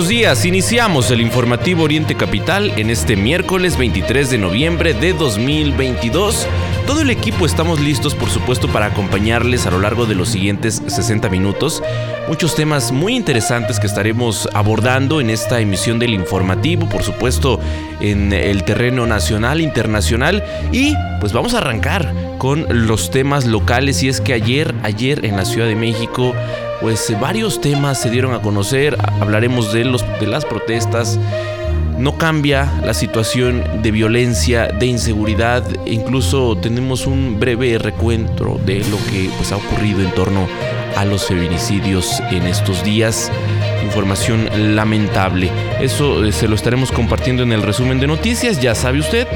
Buenos días. Iniciamos el informativo Oriente Capital en este miércoles 23 de noviembre de 2022. Todo el equipo estamos listos, por supuesto, para acompañarles a lo largo de los siguientes 60 minutos. Muchos temas muy interesantes que estaremos abordando en esta emisión del informativo, por supuesto, en el terreno nacional, internacional. Y pues vamos a arrancar con los temas locales. Y es que ayer, ayer en la Ciudad de México, pues varios temas se dieron a conocer, hablaremos de, los, de las protestas. No cambia la situación de violencia, de inseguridad, e incluso tenemos un breve recuento de lo que pues, ha ocurrido en torno a los feminicidios en estos días. Información lamentable. Eso eh, se lo estaremos compartiendo en el resumen de noticias, ya sabe usted.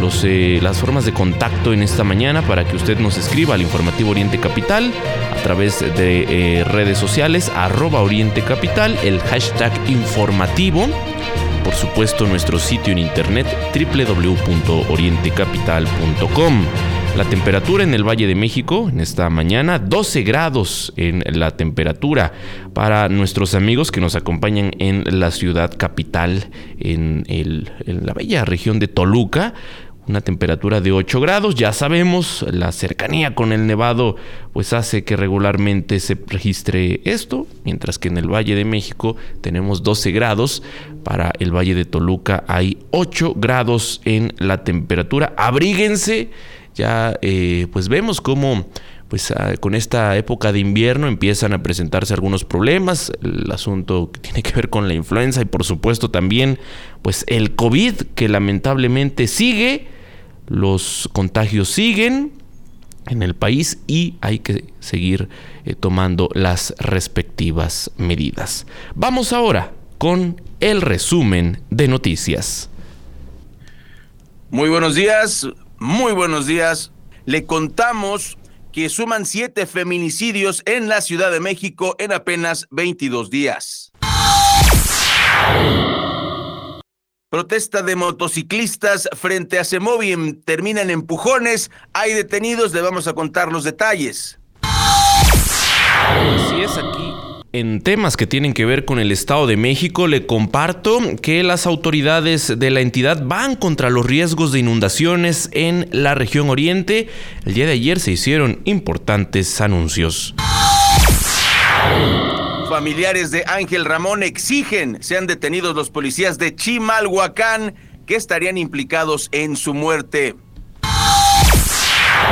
Los, eh, las formas de contacto en esta mañana para que usted nos escriba al informativo Oriente Capital a través de eh, redes sociales, arroba Oriente Capital, el hashtag informativo, por supuesto nuestro sitio en internet www.orientecapital.com. La temperatura en el Valle de México en esta mañana, 12 grados en la temperatura para nuestros amigos que nos acompañan en la ciudad capital, en, en la bella región de Toluca una temperatura de 8 grados. Ya sabemos, la cercanía con el nevado pues hace que regularmente se registre esto, mientras que en el Valle de México tenemos 12 grados. Para el Valle de Toluca hay 8 grados en la temperatura. Abríguense. Ya eh, pues vemos cómo pues ah, con esta época de invierno empiezan a presentarse algunos problemas, el asunto que tiene que ver con la influenza y por supuesto también pues el COVID que lamentablemente sigue los contagios siguen en el país y hay que seguir eh, tomando las respectivas medidas. Vamos ahora con el resumen de noticias. Muy buenos días, muy buenos días. Le contamos que suman siete feminicidios en la Ciudad de México en apenas 22 días. Protesta de motociclistas frente a Semovim termina en empujones. Hay detenidos, le vamos a contar los detalles. Es aquí. En temas que tienen que ver con el Estado de México, le comparto que las autoridades de la entidad van contra los riesgos de inundaciones en la región oriente. El día de ayer se hicieron importantes anuncios. Familiares de Ángel Ramón exigen sean detenidos los policías de Chimalhuacán que estarían implicados en su muerte.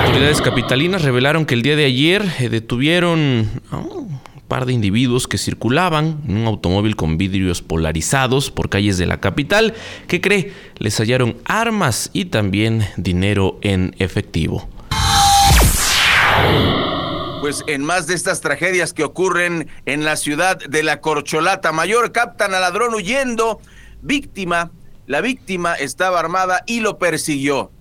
Autoridades capitalinas revelaron que el día de ayer eh, detuvieron un par de individuos que circulaban en un automóvil con vidrios polarizados por calles de la capital. ¿Qué cree? Les hallaron armas y también dinero en efectivo pues en más de estas tragedias que ocurren en la ciudad de la Corcholata Mayor, captan al ladrón huyendo, víctima, la víctima estaba armada y lo persiguió.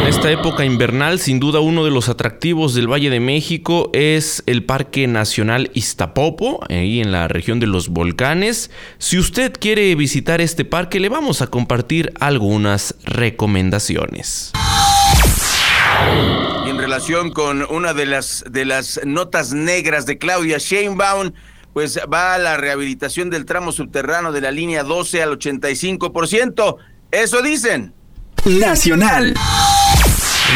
En esta época invernal, sin duda uno de los atractivos del Valle de México es el Parque Nacional Iztapopo, ahí en la región de los volcanes. Si usted quiere visitar este parque, le vamos a compartir algunas recomendaciones relación con una de las, de las notas negras de Claudia Sheinbaum, pues va a la rehabilitación del tramo subterráneo de la línea 12 al 85%. Eso dicen. Nacional.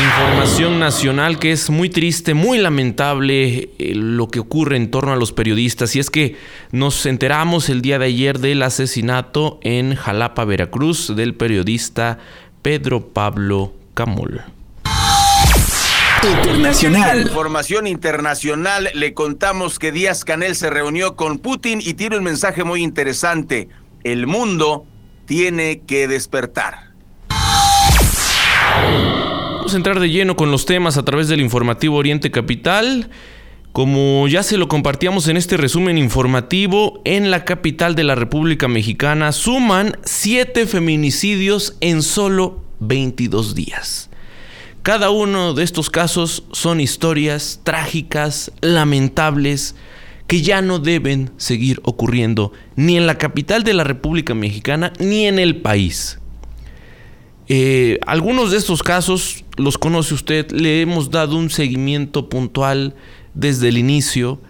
Información nacional que es muy triste, muy lamentable eh, lo que ocurre en torno a los periodistas. Y es que nos enteramos el día de ayer del asesinato en Jalapa, Veracruz, del periodista Pedro Pablo Camol. Internacional. Información internacional. Le contamos que Díaz Canel se reunió con Putin y tiene un mensaje muy interesante. El mundo tiene que despertar. Vamos a entrar de lleno con los temas a través del informativo Oriente Capital Como ya se lo compartíamos en este resumen informativo, en la capital de la República Mexicana suman siete feminicidios en solo 22 días. Cada uno de estos casos son historias trágicas, lamentables, que ya no deben seguir ocurriendo ni en la capital de la República Mexicana ni en el país. Eh, algunos de estos casos los conoce usted, le hemos dado un seguimiento puntual desde el inicio.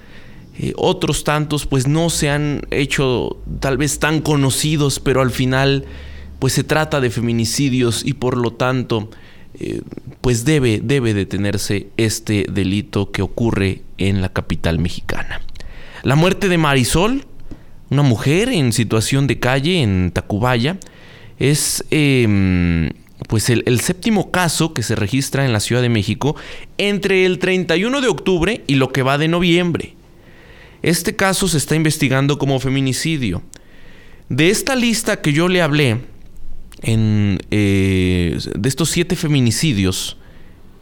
Eh, otros tantos pues no se han hecho tal vez tan conocidos, pero al final pues se trata de feminicidios y por lo tanto eh, pues debe, debe detenerse este delito que ocurre en la capital mexicana. La muerte de Marisol, una mujer en situación de calle en Tacubaya, es em, pues el, séptimo caso que se registra en la Ciudad de México entre el 31 de octubre y lo que va de noviembre. Este caso se está investigando como feminicidio. De esta lista que yo le hablé, en, eh, de estos siete feminicidios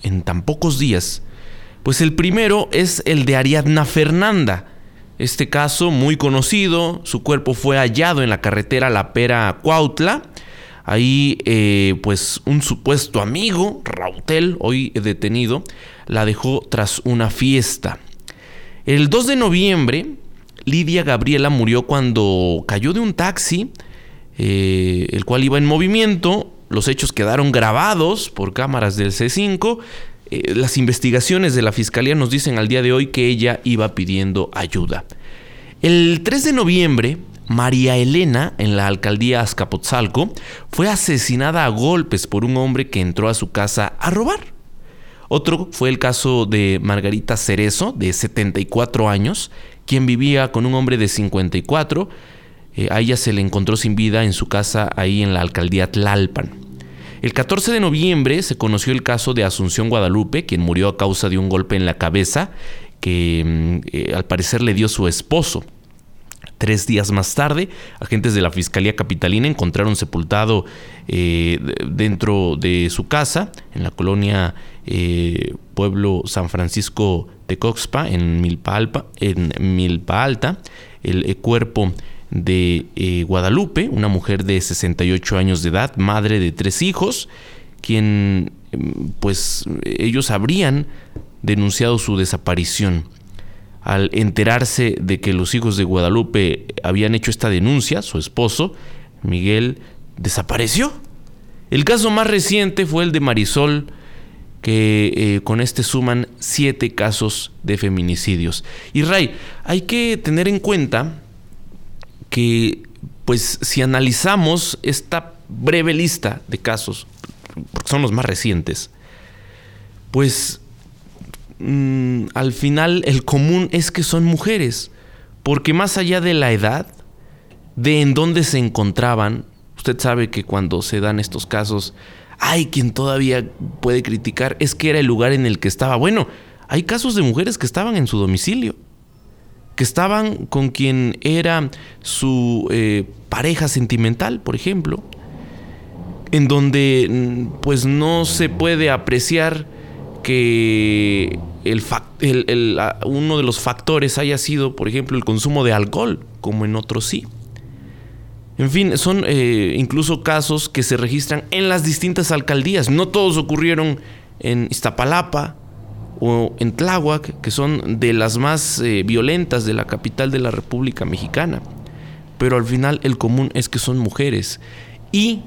en tan pocos días, pues el primero es el de Ariadna Fernanda. Este caso muy conocido, su cuerpo fue hallado en la carretera La Pera Cuautla Ahí, eh, pues, un supuesto amigo, Rautel, hoy detenido, la dejó tras una fiesta. El 2 de noviembre, Lidia Gabriela murió cuando cayó de un taxi, eh, el cual iba en movimiento. Los hechos quedaron grabados por cámaras del C5. Eh, las investigaciones de la fiscalía nos dicen al día de hoy que ella iba pidiendo ayuda. El 3 de noviembre, María Elena, en la alcaldía Azcapotzalco, fue asesinada a golpes por un hombre que entró a su casa a robar. Otro fue el caso de Margarita Cerezo, de 74 años, quien vivía con un hombre de 54. Eh, a ella se le encontró sin vida en su casa ahí en la alcaldía Tlalpan. El 14 de noviembre se conoció el caso de Asunción Guadalupe, quien murió a causa de un golpe en la cabeza que mm, eh, al parecer le dio su esposo. Tres días más tarde, agentes de la Fiscalía Capitalina encontraron sepultado eh, dentro de su casa, en la colonia eh, Pueblo San Francisco de Coxpa, en Milpa, Alta, el cuerpo de Guadalupe, una mujer de 68 años de edad, madre de tres hijos, quien pues ellos habrían denunciado su desaparición al enterarse de que los hijos de Guadalupe habían hecho esta denuncia, su esposo, Miguel, desapareció. El caso más reciente fue el de Marisol, que eh, con este suman siete casos de feminicidios. Y Ray, hay que tener en cuenta que, pues, si analizamos esta breve lista de casos, porque son los más recientes, pues Mm, al final el común es que son mujeres, porque más allá de la edad, de en dónde se encontraban, usted sabe que cuando se dan estos casos, hay quien todavía puede criticar, es que era el lugar en el que estaba. Bueno, hay casos de mujeres que estaban en su domicilio, que estaban con quien era su eh, pareja sentimental, por ejemplo, en donde mm, pues no se puede apreciar que el, uno de los factores haya sido, por ejemplo, el consumo de alcohol, como en otros sí. En fin, son eh, incluso casos que se registran en las distintas alcaldías. No todos ocurrieron en Iztapalapa o en Tláhuac, que son de las más eh, violentas de la capital de la República Mexicana. Pero al final el común es que son mujeres. Y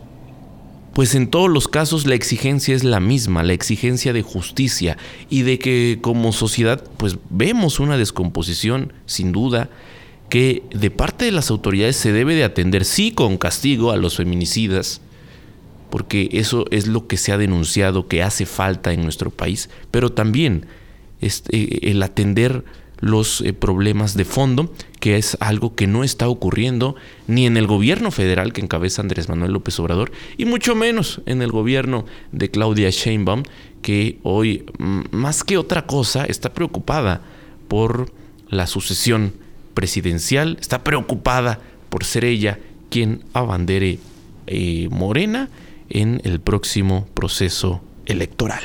pues en todos los casos la exigencia es la misma, la exigencia de justicia y de que como sociedad pues vemos una descomposición sin duda que de parte de las autoridades se debe de atender sí con castigo a los feminicidas, porque eso es lo que se ha denunciado que hace falta en nuestro país, pero también este, el atender los eh, problemas de fondo, que es algo que no está ocurriendo ni en el gobierno federal que encabeza Andrés Manuel López Obrador, y mucho menos en el gobierno de Claudia Sheinbaum, que hoy, más que otra cosa, está preocupada por la sucesión presidencial, está preocupada por ser ella quien abandere eh, Morena en el próximo proceso electoral.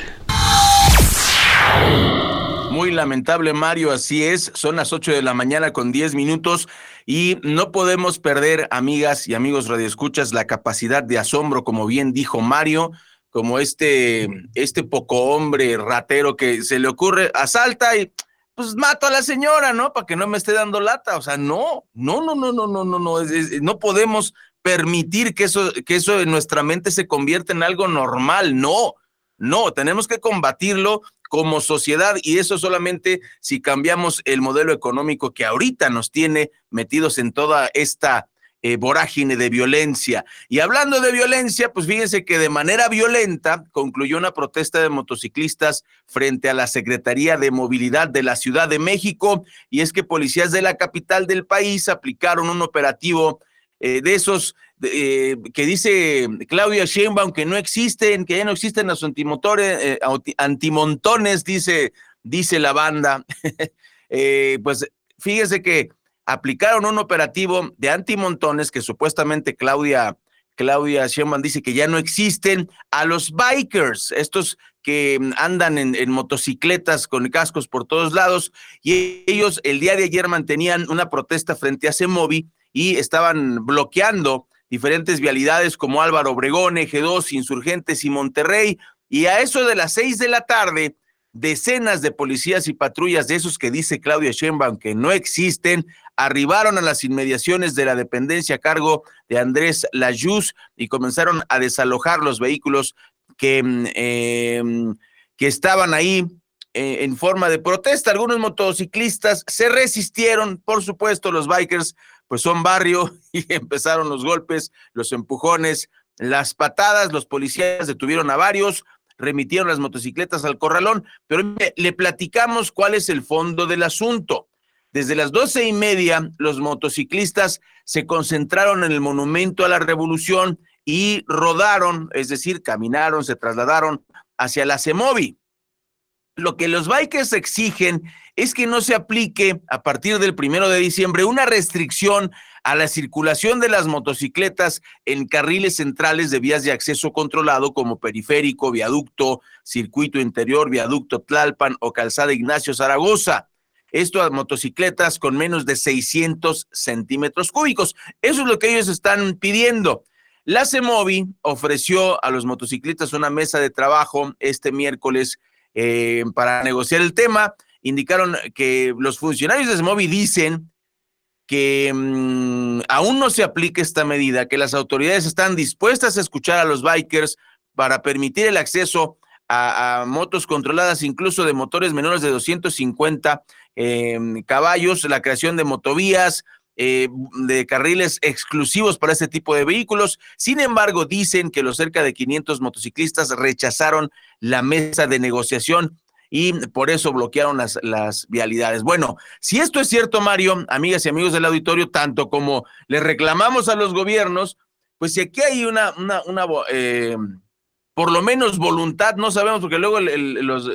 Muy lamentable, Mario, así es. Son las 8 de la mañana con 10 minutos y no podemos perder, amigas y amigos radioescuchas, la capacidad de asombro, como bien dijo Mario, como este, este poco hombre ratero que se le ocurre, asalta y pues mato a la señora, ¿no? Para que no me esté dando lata. O sea, no, no, no, no, no, no, no, no, no podemos permitir que eso, que eso en nuestra mente se convierta en algo normal. No, no, tenemos que combatirlo como sociedad y eso solamente si cambiamos el modelo económico que ahorita nos tiene metidos en toda esta eh, vorágine de violencia. Y hablando de violencia, pues fíjense que de manera violenta concluyó una protesta de motociclistas frente a la Secretaría de Movilidad de la Ciudad de México y es que policías de la capital del país aplicaron un operativo eh, de esos eh, que dice Claudia Sheinbaum que no existen, que ya no existen los antimotores, eh, antimontones, dice, dice la banda. pues fíjese que aplicaron un operativo de antimontones que supuestamente Claudia, Claudia Sheinbaum dice que ya no existen a los bikers, estos que andan en, en, motocicletas con cascos por todos lados, y ellos el día de ayer mantenían una protesta frente a Semovi y estaban bloqueando diferentes vialidades como Álvaro Obregón, Eje 2, Insurgentes y Monterrey. Y a eso de las seis de la tarde, decenas de policías y patrullas de esos que dice Claudia Sheinbaum que no existen, arribaron a las inmediaciones de la dependencia a cargo de Andrés Layuz y comenzaron a desalojar los vehículos que, mm, em, que estaban ahí eh, en forma de protesta. Algunos motociclistas se resistieron, por supuesto, los bikers pues son barrio y empezaron los golpes, los empujones, las patadas, los policías detuvieron a varios, remitieron las motocicletas al corralón, pero le platicamos cuál es el fondo del asunto. Desde las doce y media, los motociclistas se concentraron en el Monumento a la Revolución y rodaron, es decir, caminaron, se trasladaron hacia la CEMOVI. Lo que los bikers exigen es que no se aplique a partir del primero de diciembre una restricción a la circulación de las motocicletas en carriles centrales de vías de acceso controlado como periférico, viaducto, circuito interior, viaducto Tlalpan o calzada Ignacio Zaragoza. Esto a motocicletas con menos de 600 centímetros cúbicos. Eso es lo que ellos están pidiendo. La CEMOVI ofreció a los motociclistas una mesa de trabajo este miércoles eh, para negociar el tema indicaron que los funcionarios de SMOVI dicen que mm, aún no se aplica esta medida, que las autoridades están dispuestas a escuchar a los bikers para permitir el acceso a, motos controladas, incluso de motores menores de 250 em, caballos, la creación de motovías, eh, de carriles exclusivos para este tipo de vehículos. Sin embargo, dicen que los cerca de 500 motociclistas rechazaron la mesa de negociación y por eso bloquearon las, las vialidades. Bueno, si esto es cierto, Mario, amigas y amigos del auditorio, tanto como le reclamamos a los gobiernos, pues si aquí hay una, una, eh, por lo menos voluntad, no sabemos, porque luego los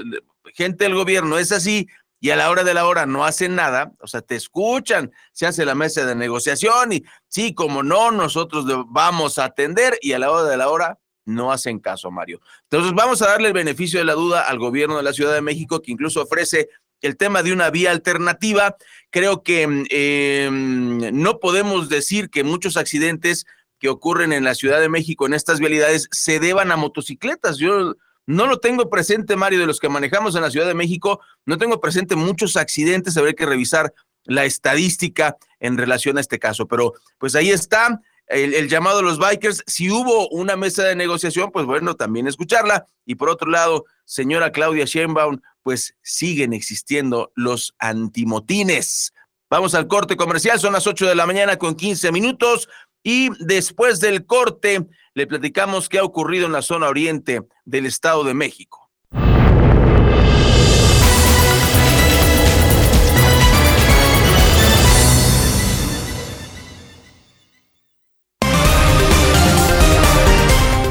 gente del gobierno es así y a la hora de la hora no hacen nada, o sea, te escuchan, se hace la mesa de negociación y sí, como no, nosotros vamos a atender y a la hora de la hora no hacen caso, Mario. Entonces vamos a darle el beneficio de la duda al gobierno de la Ciudad de México, que incluso ofrece el tema de una vía alternativa. Creo que em, no podemos decir que muchos accidentes que ocurren en la Ciudad de México en estas vialidades se deban a motocicletas. Yo no lo tengo presente, Mario, de los que manejamos en la Ciudad de México, no tengo presente muchos accidentes, habría que revisar la estadística en relación a este caso, pero pues ahí está el, llamado a los bikers. Si hubo una mesa de negociación, pues bueno, también escucharla. Y por otro lado, señora Claudia Sheinbaum, pues siguen existiendo los antimotines. Vamos al corte comercial, son las 8 de la mañana con 15 minutos. Y después del corte, le platicamos qué ha ocurrido en la zona oriente del Estado de México.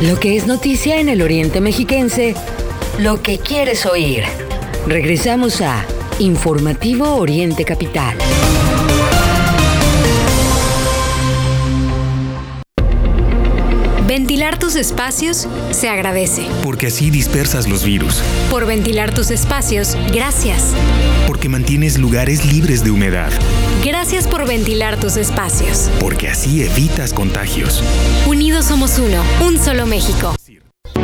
Lo que es noticia en el Oriente Mexiquense, lo que quieres oír. Regresamos a Informativo Oriente Capital. Ventilar tus espacios, se agradece. Porque así dispersas los virus. Por ventilar tus espacios, gracias. Porque mantienes lugares libres de humedad. Gracias por ventilar tus espacios. Porque así evitas contagios. Unidos somos uno, un solo México.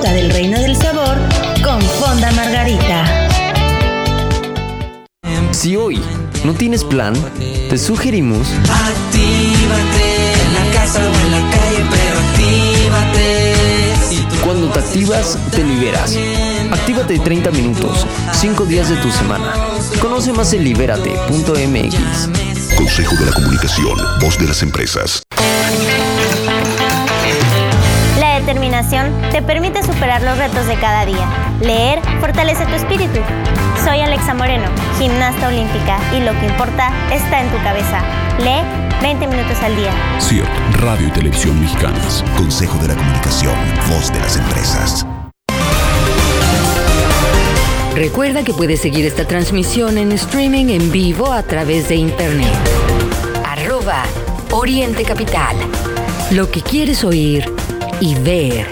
Disfruta del reino del sabor con Fonda Margarita. Si hoy no tienes plan, te sugerimos Actívate en la casa o en la calle, pero actívate. Cuando te activas, te liberas. Actívate 30 minutos, 5 días de tu semana. Conoce más en libérate.mx. Consejo de la Comunicación, voz de las empresas. Determinación te permite superar los retos de cada día. Leer fortalece tu espíritu. Soy Alexa Moreno, gimnasta olímpica, y lo que importa está en tu cabeza. Lee 20 minutos al día. CIRT, Radio y Televisión Mexicanas. Consejo de la Comunicación, voz de las empresas. Recuerda que puedes seguir esta transmisión en streaming en vivo a través de internet. Arroba Oriente Capital. Lo que quieres oír y ver.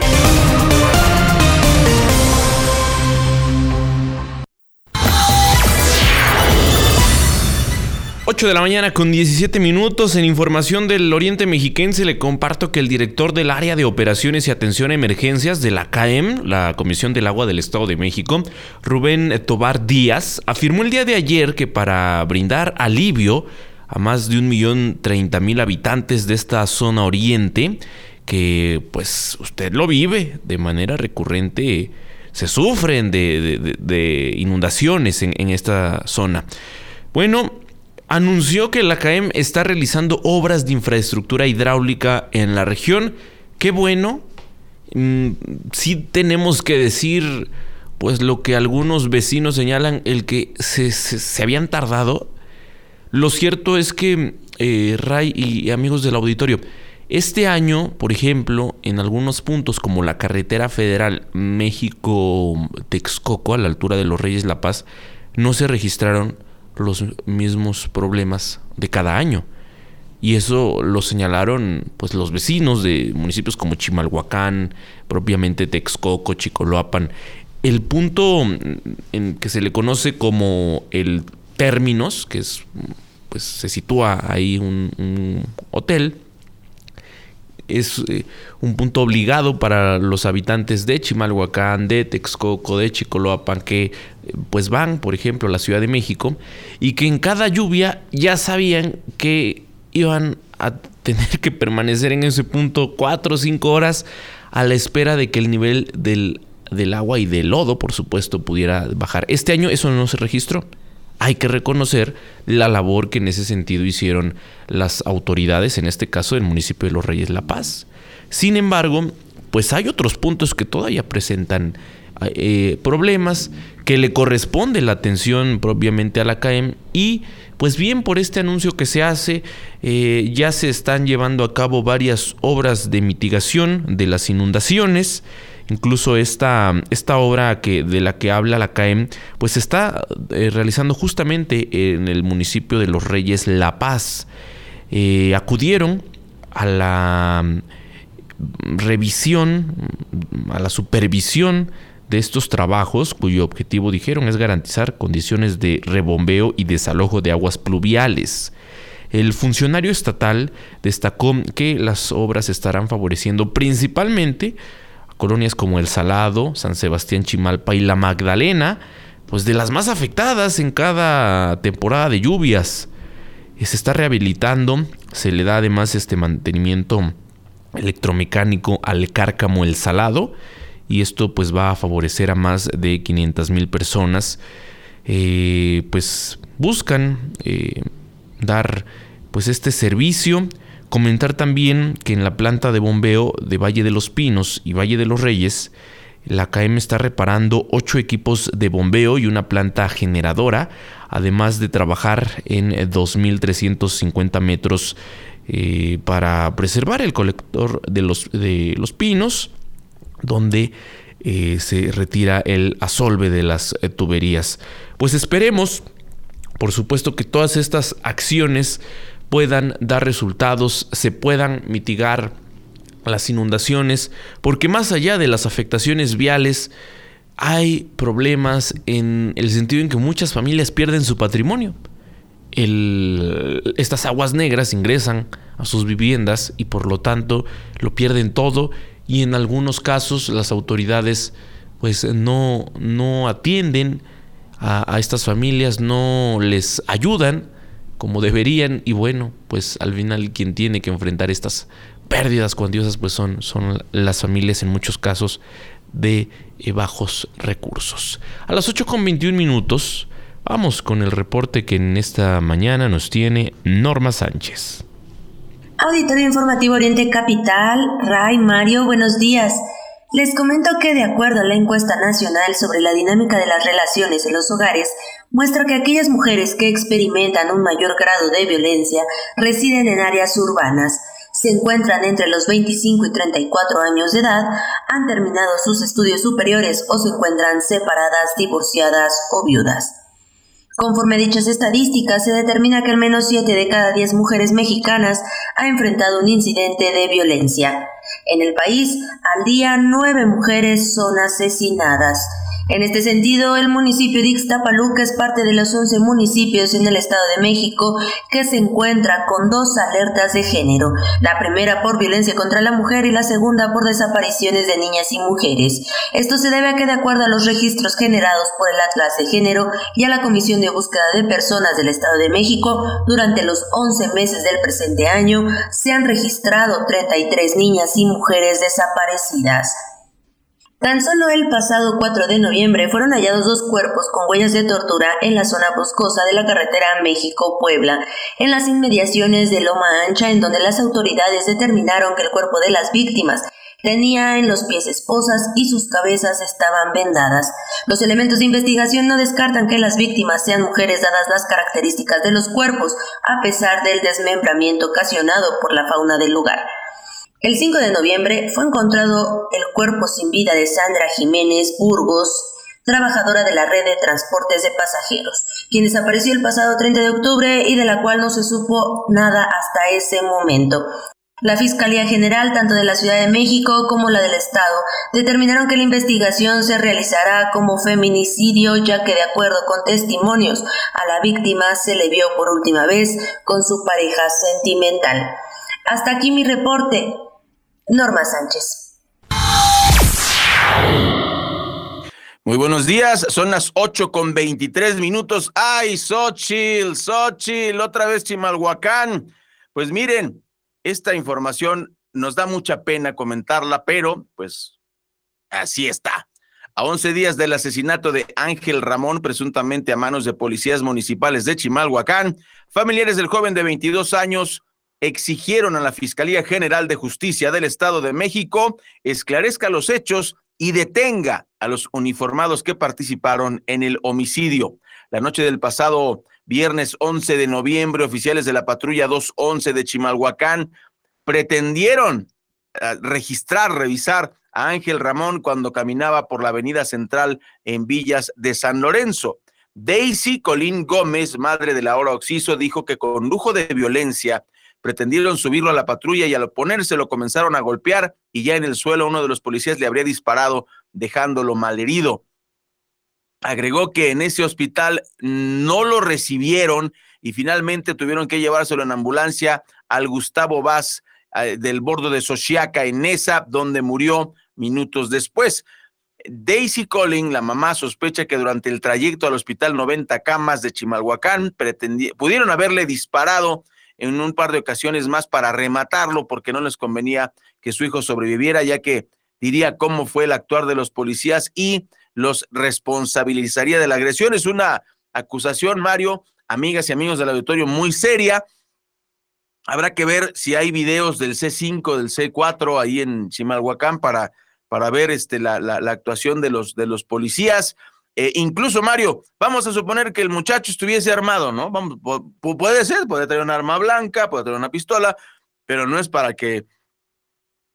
8 de la mañana con 17 minutos. En información del Oriente Mexiquense le comparto que el director del área de operaciones y atención a emergencias de la CAEM, la Comisión del Agua del Estado de México, Rubén Tobar Díaz, afirmó el día de ayer que para brindar alivio a más de un millón treinta mil habitantes de esta zona oriente, que pues usted lo vive de manera recurrente, se sufren de, de, de inundaciones en, esta zona. Bueno, anunció que la CAEM está realizando obras de infraestructura hidráulica en la región. Qué bueno. Mm, sí tenemos que decir, pues lo que algunos vecinos señalan, el que se, se, se habían tardado. Lo cierto es que, eh, Ray y amigos del auditorio, este año, por ejemplo, en algunos puntos como la carretera federal México-Texcoco, a la altura de los Reyes La Paz, no se registraron los mismos problemas de cada año. Y eso lo señalaron pues los vecinos de municipios como Chimalhuacán, propiamente Texcoco, Chicoloapan. El punto en que se le conoce como el términos, que es pues se sitúa ahí un, un hotel, es eh, un punto obligado para los habitantes de Chimalhuacán, de Texcoco, de Chicoloapan, que eh, pues van, por ejemplo, a la Ciudad de México y que en cada lluvia ya sabían que iban a tener que permanecer en ese punto cuatro o cinco horas a la espera de que el nivel del, del agua y del lodo, por supuesto, pudiera bajar. Este año eso no se registró hay que reconocer la labor que en ese sentido hicieron las autoridades, en este caso del municipio de Los Reyes La Paz. Sin embargo, pues hay otros puntos que todavía presentan eh, problemas que le corresponde la atención propiamente a la CAEM y pues bien por este anuncio que se hace eh, ya se están llevando a cabo varias obras de mitigación de las inundaciones Incluso esta, esta obra que, de la que habla la CAEM, pues se está eh, realizando justamente en el municipio de Los Reyes La Paz. Eh, acudieron a la mm, revisión, mm, a la supervisión de estos trabajos, cuyo objetivo, dijeron, es garantizar condiciones de rebombeo y desalojo de aguas pluviales. El funcionario estatal destacó que las obras estarán favoreciendo principalmente colonias como El Salado, San Sebastián Chimalpa y La Magdalena, pues de las más afectadas en cada temporada de lluvias. Se está rehabilitando, se le da además este mantenimiento electromecánico al cárcamo El Salado y esto pues va a favorecer a más de 500 mil personas. Eh, pues buscan eh, dar pues este servicio Comentar también que en la planta de bombeo de Valle de los Pinos y Valle de los Reyes, la KM está reparando ocho equipos de bombeo y una planta generadora, además de trabajar en 2.350 metros eh, para preservar el colector de los, de los pinos, donde eh, se retira el asolve de las eh, tuberías. Pues esperemos, por supuesto, que todas estas acciones puedan dar resultados, se puedan mitigar las inundaciones, porque más allá de las afectaciones viales, hay problemas en el sentido en que muchas familias pierden su patrimonio. estas aguas negras ingresan a sus viviendas y por lo tanto lo pierden todo y en algunos casos las autoridades pues no, no atienden a, a estas familias, no les ayudan como deberían y bueno, pues al final quien tiene que enfrentar estas pérdidas cuantiosas pues son, son las familias en muchos casos de eh, bajos recursos. A las 8 con 21 minutos vamos con el reporte que en esta mañana nos tiene Norma Sánchez. Auditorio Informativo Oriente Capital, Ray Mario, buenos días. Les comento que de acuerdo a la encuesta nacional sobre la dinámica de las relaciones en los hogares, muestra que aquellas mujeres que experimentan un mayor grado de violencia residen en áreas urbanas se encuentran entre los 25 y 34 años de edad, han terminado sus estudios superiores o se encuentran separadas, divorciadas o viudas. Conforme a dichas estadísticas, se determina que al menos 7 de cada 10 mujeres mexicanas ha enfrentado un incidente de violencia. En el país, al día 9 mujeres son asesinadas. En este sentido, el municipio de Ixtapaluca es parte de los 11 municipios en el Estado de México que se encuentra con dos alertas de género, la primera por violencia contra la mujer y la segunda por desapariciones de niñas y mujeres. Esto se debe a que de acuerdo a los registros generados por el Atlas de Género y a la Comisión de Búsqueda de Personas del Estado de México, durante los 11 meses del presente año se han registrado 33 niñas y mujeres desaparecidas. Tan solo el pasado 4 de noviembre fueron hallados dos cuerpos con huellas de tortura en la zona boscosa de la carretera México-Puebla, en las inmediaciones de Loma Ancha, en donde las autoridades determinaron que el cuerpo de las víctimas tenía en los pies esposas y sus cabezas estaban vendadas. Los elementos de investigación no descartan que las víctimas sean mujeres dadas las características de los cuerpos, a pesar del desmembramiento ocasionado por la fauna del lugar. El 5 de noviembre fue encontrado el cuerpo sin vida de Sandra Jiménez Burgos, trabajadora de la red de transportes de pasajeros, quien desapareció el pasado 30 de octubre y de la cual no se supo nada hasta ese momento. La Fiscalía General, tanto de la Ciudad de México como la del Estado, determinaron que la investigación se realizará como feminicidio, ya que de acuerdo con testimonios, a la víctima se le vio por última vez con su pareja sentimental. Hasta aquí mi reporte. Norma Sánchez. Muy buenos días, son las 8 con 23 minutos. ¡Ay, Xochitl, Xochitl, otra vez Chimalhuacán! Pues miren, esta información nos da mucha pena comentarla, pero pues así está. A 11 días del asesinato de Ángel Ramón, presuntamente a manos de policías municipales de Chimalhuacán, familiares del joven de 22 años exigieron a la Fiscalía General de Justicia del Estado de México esclarezca los hechos y detenga a los uniformados que participaron en el homicidio. La noche del pasado viernes 11 de noviembre, oficiales de la patrulla 211 de Chimalhuacán pretendieron eh, registrar, revisar a Ángel Ramón cuando caminaba por la avenida central en Villas de San Lorenzo. Daisy Colín Gómez, madre de la hora Oxiso, dijo que con lujo de violencia pretendieron subirlo a la patrulla y al ponerse lo comenzaron a golpear y ya en el suelo uno de los policías le habría disparado dejándolo malherido. Agregó que en ese hospital no lo recibieron y finalmente tuvieron que llevárselo en ambulancia al Gustavo Vaz eh, del bordo de Sochiaca en Nesa, donde murió minutos después. Daisy Collin, la mamá, sospecha que durante el trayecto al hospital 90 camas de Chimalhuacán pudieron haberle disparado en un par de ocasiones más para rematarlo porque no les convenía que su hijo sobreviviera, ya que diría cómo fue el actuar de los policías y los responsabilizaría de la agresión. Es una acusación, Mario, amigas y amigos del auditorio, muy seria. Habrá que ver si hay videos del C5, del C4 ahí en Chimalhuacán para, para ver este, la, la, la actuación de los, de los policías. Eh, incluso, Mario, vamos a suponer que el muchacho estuviese armado, ¿no? Vamos, puede ser, puede tener un arma blanca, puede tener una pistola, pero no es para que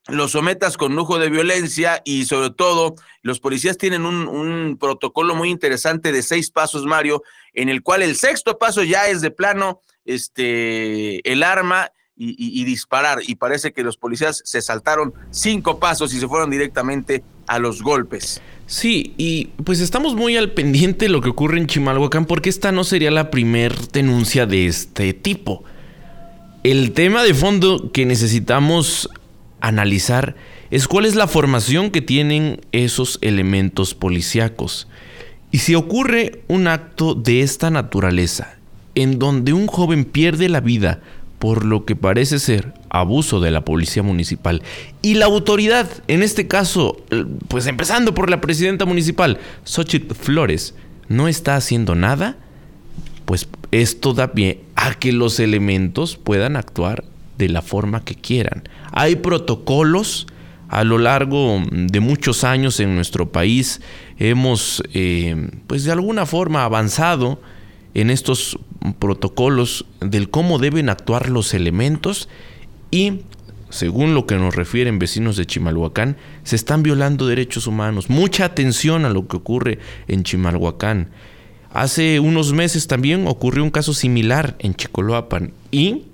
lo sometas con lujo de violencia y sobre todo los policías tienen un, un, protocolo muy interesante de seis pasos, Mario, en el cual el sexto paso ya es de plano este, el arma y, disparar. Y parece que los policías se saltaron cinco pasos y se fueron directamente a los golpes. Sí, y pues estamos muy al pendiente de lo que ocurre en Chimalhuacán porque esta no sería la primer denuncia de este tipo. El tema de fondo que necesitamos analizar es cuál es la formación que tienen esos elementos policíacos. Y si ocurre un acto de esta naturaleza, en donde un joven pierde la vida por lo que parece ser abuso de la policía municipal y la autoridad, en este caso, pues empezando por la presidenta municipal, Xochitl Flores, no está haciendo nada, pues esto da pie a que los elementos puedan actuar de la forma que quieran. Hay protocolos a lo largo de muchos años en nuestro país, hemos eh, pues de alguna forma avanzado en estos protocolos del cómo deben actuar los elementos y, según lo que nos refieren vecinos de Chimalhuacán, se están violando derechos humanos. Mucha atención a lo que ocurre en Chimalhuacán. Hace unos meses también ocurrió un caso similar en Chicoloapan y,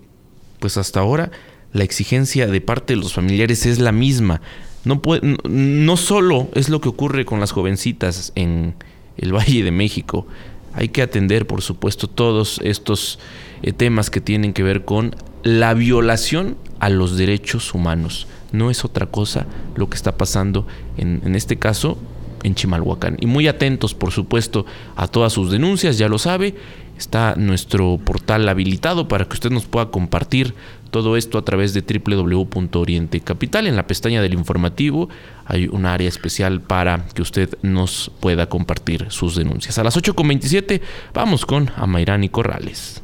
pues hasta ahora, la exigencia de parte de los familiares es la misma. No, puede, no solo es lo que ocurre con las jovencitas en el Valle de México, hay que atender, por supuesto, todos estos eh, temas que tienen que ver con la violación a los derechos humanos. No es otra cosa lo que está pasando en, en este caso en Chimalhuacán. Y muy atentos, por supuesto, a todas sus denuncias, ya lo sabe. Está nuestro portal habilitado para que usted nos pueda compartir todo esto a través de www.orientecapital. En la pestaña del informativo hay un área especial para que usted nos pueda compartir sus denuncias. A las 8.27 vamos con Amairani Corrales.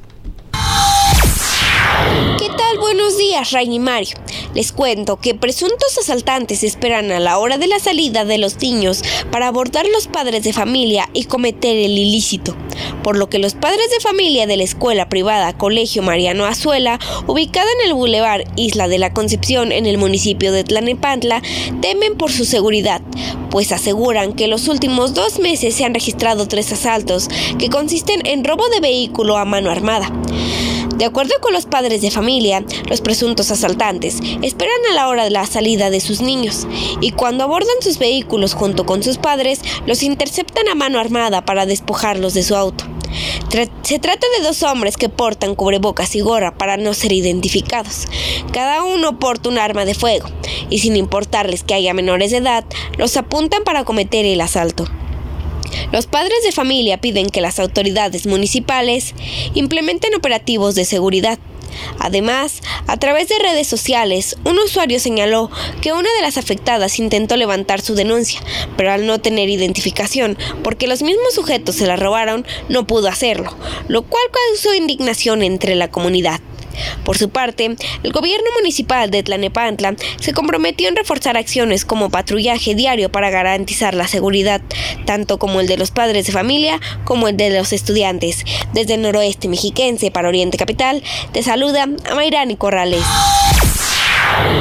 ¿Qué tal? Buenos días, Rainy Mario. Les cuento que presuntos asaltantes esperan a la hora de la salida de los niños para abordar los padres de familia y cometer el ilícito, por lo que los padres de familia de la escuela privada Colegio Mariano Azuela, ubicada en el bulevar Isla de la Concepción en el municipio de Tlanepantla, temen por su seguridad, pues aseguran que los últimos dos meses se han registrado tres asaltos que consisten en robo de vehículo a mano armada. De acuerdo con los padres de familia, los presuntos asaltantes esperan a la hora de la salida de sus niños y cuando abordan sus vehículos junto con sus padres, los interceptan a mano armada para despojarlos de su auto. Se trata de dos hombres que portan cubrebocas y gorra para no ser identificados. Cada uno porta un arma de fuego y sin importarles que haya menores de edad, los apuntan para cometer el asalto. Los padres de familia piden que las autoridades municipales implementen operativos de seguridad. Además, a través de redes sociales, un usuario señaló que una de las afectadas intentó levantar su denuncia, pero al no tener identificación, porque los mismos sujetos se la robaron, no pudo hacerlo, lo cual causó indignación entre la comunidad. Por su parte, el gobierno municipal de Tlanepantla se comprometió en reforzar acciones como patrullaje diario para garantizar la seguridad, tanto como el de los padres de familia como el de los estudiantes. Desde el noroeste mexiquense para Oriente Capital, te saluda Amairani Corrales.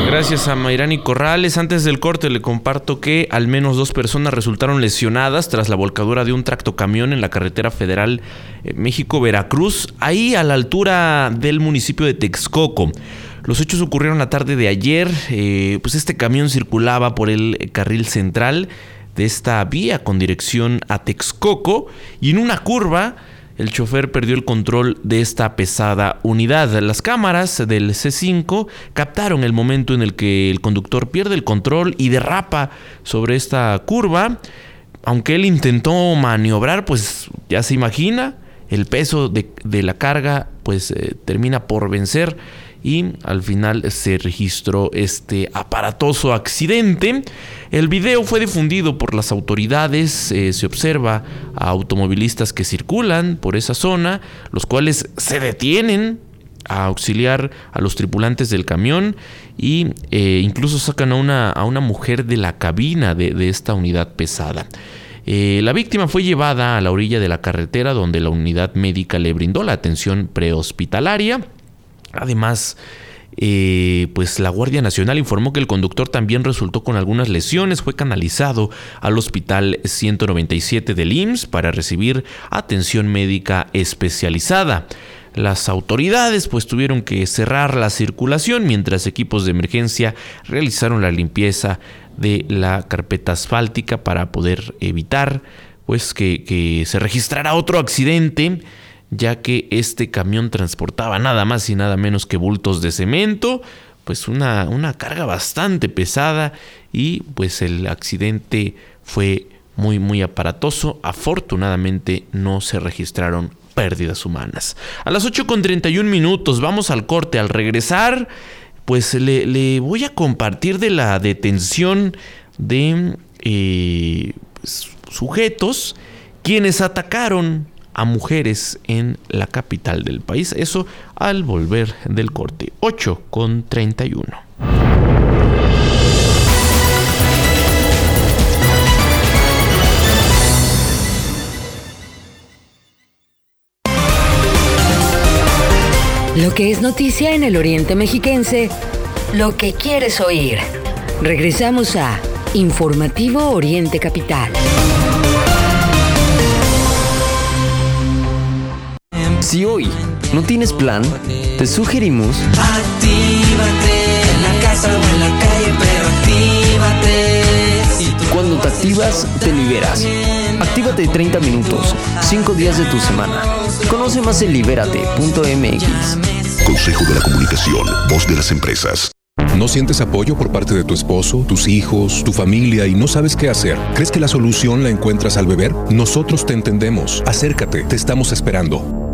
Gracias a Mayrani Corrales. Antes del corte le comparto que al menos dos personas resultaron lesionadas tras la volcadura de un tractocamión en la carretera federal eh, México-Veracruz, ahí a la altura del municipio de Texcoco. Los hechos ocurrieron la tarde de ayer. Eh, pues este camión circulaba por el carril central de esta vía con dirección a Texcoco y en una curva el chofer perdió el control de esta pesada unidad. Las cámaras del C5 captaron el momento en el que el conductor pierde el control y derrapa sobre esta curva. Aunque él intentó maniobrar, pues ya se imagina, el peso de, de la carga pues eh, termina por vencer y al final se registró este aparatoso accidente. El video fue difundido por las autoridades, eh, se observa a automovilistas que circulan por esa zona, los cuales se detienen a auxiliar a los tripulantes del camión eh, incluso sacan a una, a una, mujer de la cabina de, esta unidad pesada. Eh, la víctima fue llevada a la orilla de la carretera donde la unidad médica le brindó la atención prehospitalaria. Además, eh, pues la Guardia Nacional informó que el conductor también resultó con algunas lesiones, fue canalizado al Hospital 197 del IMSS para recibir atención médica especializada. Las autoridades pues tuvieron que cerrar la circulación mientras equipos de emergencia realizaron la limpieza de la carpeta asfáltica para poder evitar pues que, que se registrara otro accidente ya que este camión transportaba nada más y nada menos que bultos de cemento, pues una, una carga bastante pesada y pues el accidente fue muy muy aparatoso. Afortunadamente no se registraron pérdidas humanas. A las 8 con 31 minutos vamos al corte. Al regresar, pues le, voy a compartir de la detención de eh, pues, sujetos quienes atacaron a mujeres en la capital del país. Eso al volver del corte. 8 con 31. Lo que es noticia en el Oriente Mexiquense, lo que quieres oír. Regresamos a Informativo Oriente Capital. Si hoy no tienes plan, te sugerimos... Actívate en la casa o en la calle, pero actívate. Cuando te activas, te liberas. Actívate 30 minutos, 5 días de tu semana. Conoce más en libérate.mx. Consejo de la Comunicación, voz de las empresas. ¿No sientes apoyo por parte de tu esposo, tus hijos, tu familia y no sabes qué hacer? ¿Crees que la solución la encuentras al beber? Nosotros te entendemos. Acércate, te estamos esperando.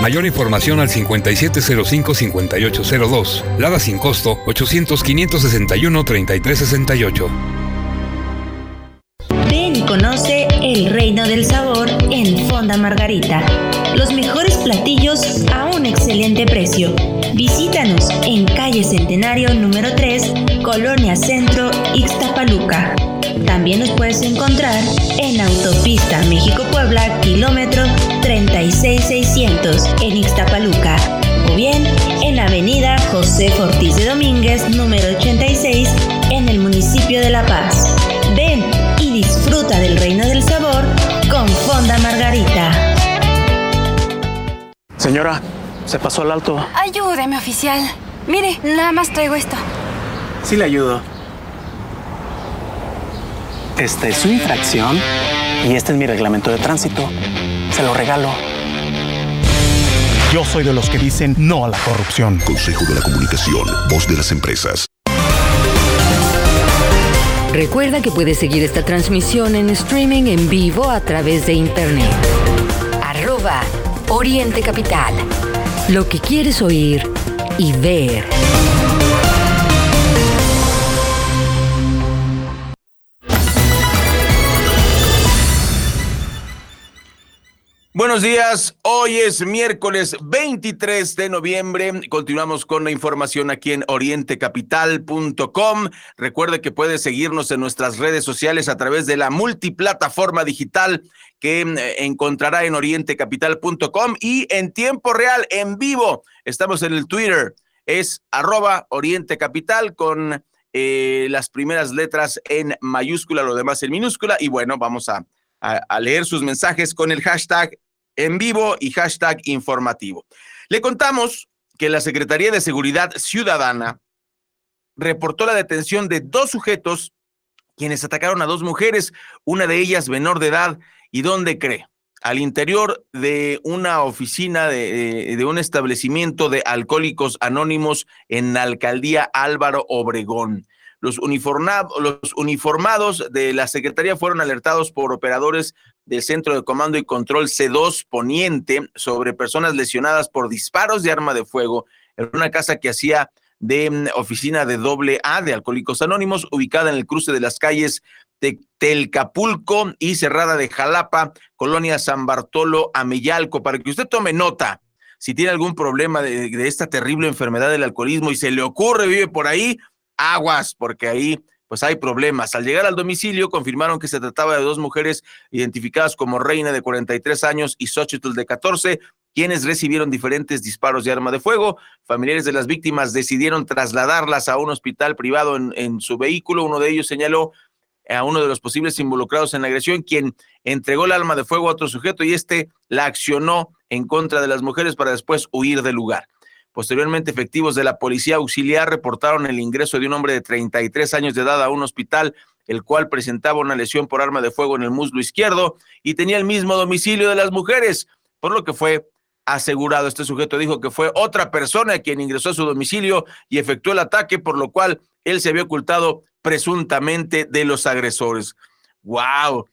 Mayor información al 5705-5802. Lada sin costo 800-561-3368. Ven y conoce el reino del sabor en Fonda Margarita. Los mejores platillos a un excelente precio. Visítanos en calle Centenario número 3, Colonia Centro, Ixtapaluca. También nos puedes encontrar en Autopista México-Puebla, kilómetro 36600 en Ixtapaluca. O bien en Avenida José Ortiz de Domínguez, número 86, en el municipio de La Paz. Ven y disfruta del reino del sabor con Fonda Margarita. Señora, ¿se pasó al alto? Ayúdeme, oficial. Mire, nada más traigo esto. Sí le ayudo. Esta es su infracción y este es mi reglamento de tránsito. Se lo regalo. Yo soy de los que dicen no a la corrupción. Consejo de la Comunicación, voz de las empresas. Recuerda que puedes seguir esta transmisión en streaming en vivo a través de internet. Arroba Oriente Capital. Lo que quieres oír y ver. Buenos días, hoy es miércoles 23 de noviembre. Continuamos con la información aquí en orientecapital.com. Recuerde que puede seguirnos en nuestras redes sociales a través de la multiplataforma digital que eh, encontrará en orientecapital.com y en tiempo real, en vivo. Estamos en el Twitter, es arroba orientecapital con eh, las primeras letras en mayúscula, lo demás en minúscula. Y bueno, vamos a, leer sus mensajes con el hashtag en vivo y hashtag informativo. Le contamos que la Secretaría de Seguridad Ciudadana reportó la detención de dos sujetos quienes atacaron a dos mujeres, una de ellas menor de edad. ¿Y dónde cree? Al interior de una oficina de, un establecimiento de alcohólicos anónimos en la alcaldía Álvaro Obregón. Los uniformados de la Secretaría fueron alertados por operadores del Centro de Comando y Control C2 Poniente sobre personas lesionadas por disparos de arma de fuego en una casa que hacía de mm, oficina de doble A de Alcohólicos Anónimos, ubicada en el cruce de las calles de Telcapulco y Cerrada de Jalapa, Colonia San Bartolo, Ameyalco, para que usted tome nota. si tiene algún problema de, de esta terrible enfermedad del alcoholismo y se le ocurre, vive por ahí, aguas, porque ahí pues hay problemas. Al llegar al domicilio, confirmaron que se trataba de dos mujeres identificadas como Reina de 43 años y Xochitl de 14, quienes recibieron diferentes disparos de arma de fuego. Familiares de las víctimas decidieron trasladarlas a un hospital privado en, su vehículo. Uno de ellos señaló a uno de los posibles involucrados en la agresión, quien entregó el arma de fuego a otro sujeto y este la accionó en contra de las mujeres para después huir del lugar. Posteriormente, efectivos de la policía auxiliar reportaron el ingreso de un hombre de 33 años de edad a un hospital, el cual presentaba una lesión por arma de fuego en el muslo izquierdo y tenía el mismo domicilio de las mujeres, por lo que fue asegurado. Este sujeto dijo que fue otra persona quien ingresó a su domicilio y efectuó el ataque, por lo cual él se había ocultado presuntamente de los agresores. ¡Wow!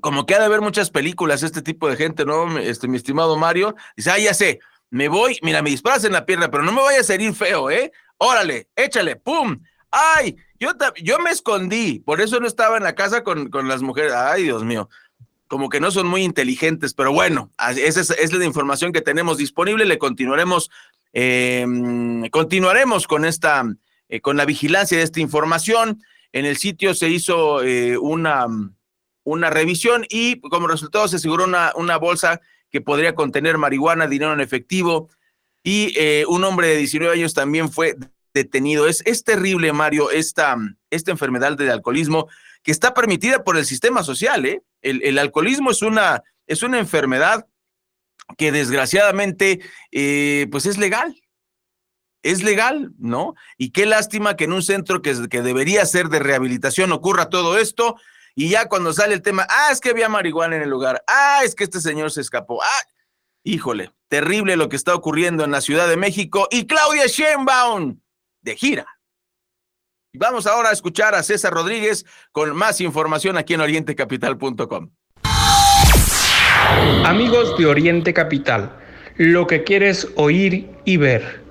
Como que ha de haber muchas películas este tipo de gente, ¿no? Este, mi estimado Mario. Dice, ah, ya sé, me voy, mira, me disparas en la pierna, pero no me vaya a salir feo, ¿eh? Órale, échale, ¡pum! ¡Ay! Yo, yo me escondí, por eso no estaba en la casa con, con las mujeres. ¡Ay, Dios mío! Como que no son muy inteligentes, pero bueno, esa es, es la información que tenemos disponible. Le continuaremos, eh, continuaremos con esta, eh, con la vigilancia de esta información. En el sitio se hizo eh, una, una revisión y como resultado se aseguró una, una bolsa que podría contener marihuana, dinero en efectivo, y eh, un hombre de 19 años también fue detenido. Es, es terrible, Mario, esta, esta enfermedad del alcoholismo que está permitida por el sistema social. ¿eh? El, el alcoholismo es una, es una enfermedad que desgraciadamente eh, pues es legal. Es legal, ¿no? Y qué lástima que en un centro que, que debería ser de rehabilitación ocurra todo esto y ya cuando sale el tema, ah, es que había marihuana en el lugar, ah, es que este señor se escapó, ah, híjole, terrible lo que está ocurriendo en la Ciudad de México y Claudia Sheinbaum de gira. Vamos ahora a escuchar a César Rodríguez con más información aquí en orientecapital.com. Amigos de Oriente Capital, lo que quieres oír y ver.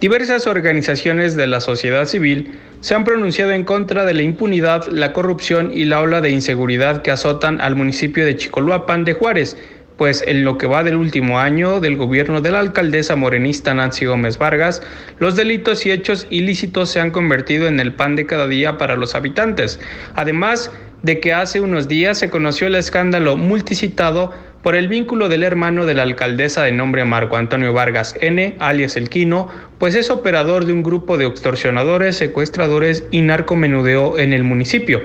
Diversas organizaciones de la sociedad civil se han pronunciado en contra de la impunidad, la corrupción y la ola de inseguridad que azotan al municipio de Chicoluapan de Juárez, pues en lo que va del último año del gobierno de la alcaldesa morenista Nancy Gómez Vargas, los delitos y hechos ilícitos se han convertido en el pan de cada día para los habitantes. Además de que hace unos días se conoció el escándalo multicitado por el vínculo del hermano de la alcaldesa de nombre Marco Antonio Vargas N., alias El Quino, pues es operador de un grupo de extorsionadores, secuestradores y narcomenudeo en el municipio.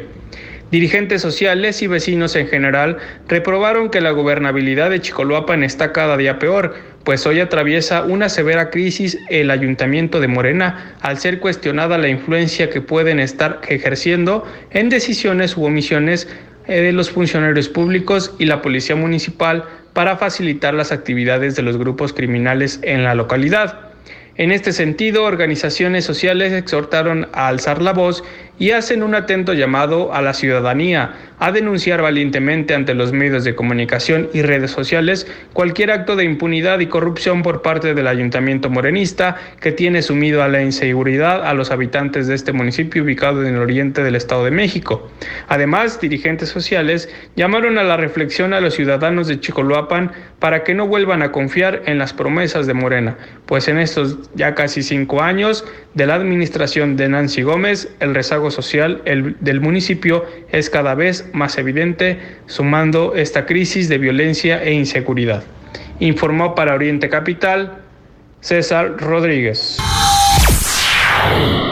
Dirigentes sociales y vecinos en general reprobaron que la gobernabilidad de Chicoloapan está cada día peor, pues hoy atraviesa una severa crisis el ayuntamiento de Morena al ser cuestionada la influencia que pueden estar ejerciendo en decisiones u omisiones de los funcionarios públicos y la policía municipal para facilitar las actividades de los grupos criminales en la localidad. En este sentido, organizaciones sociales exhortaron a alzar la voz y hacen un atento llamado a la ciudadanía a denunciar valientemente ante los medios de comunicación y redes sociales cualquier acto de impunidad y corrupción por parte del ayuntamiento morenista que tiene sumido a la inseguridad a los habitantes de este municipio ubicado en el oriente del Estado de México. Además, dirigentes sociales llamaron a la reflexión a los ciudadanos de Chicoloapan para que no vuelvan a confiar en las promesas de Morena, pues en estos ya casi cinco años de la administración de Nancy Gómez, el rezago social del municipio es cada vez más evidente, sumando esta crisis de violencia e inseguridad. Informó para Oriente Capital César Rodríguez.